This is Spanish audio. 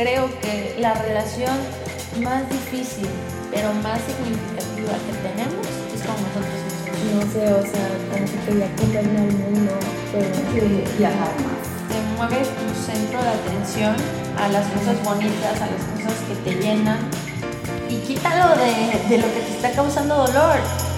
creo que la relación más difícil, pero más significativa que tenemos es con nosotros mismos. No sé, o sea, como que quería comerme al mundo, pero Quiero viajar más. Te mueves tu centro de atención a las cosas bonitas, a las cosas que te llenan y quítalo de, de lo que te está causando dolor.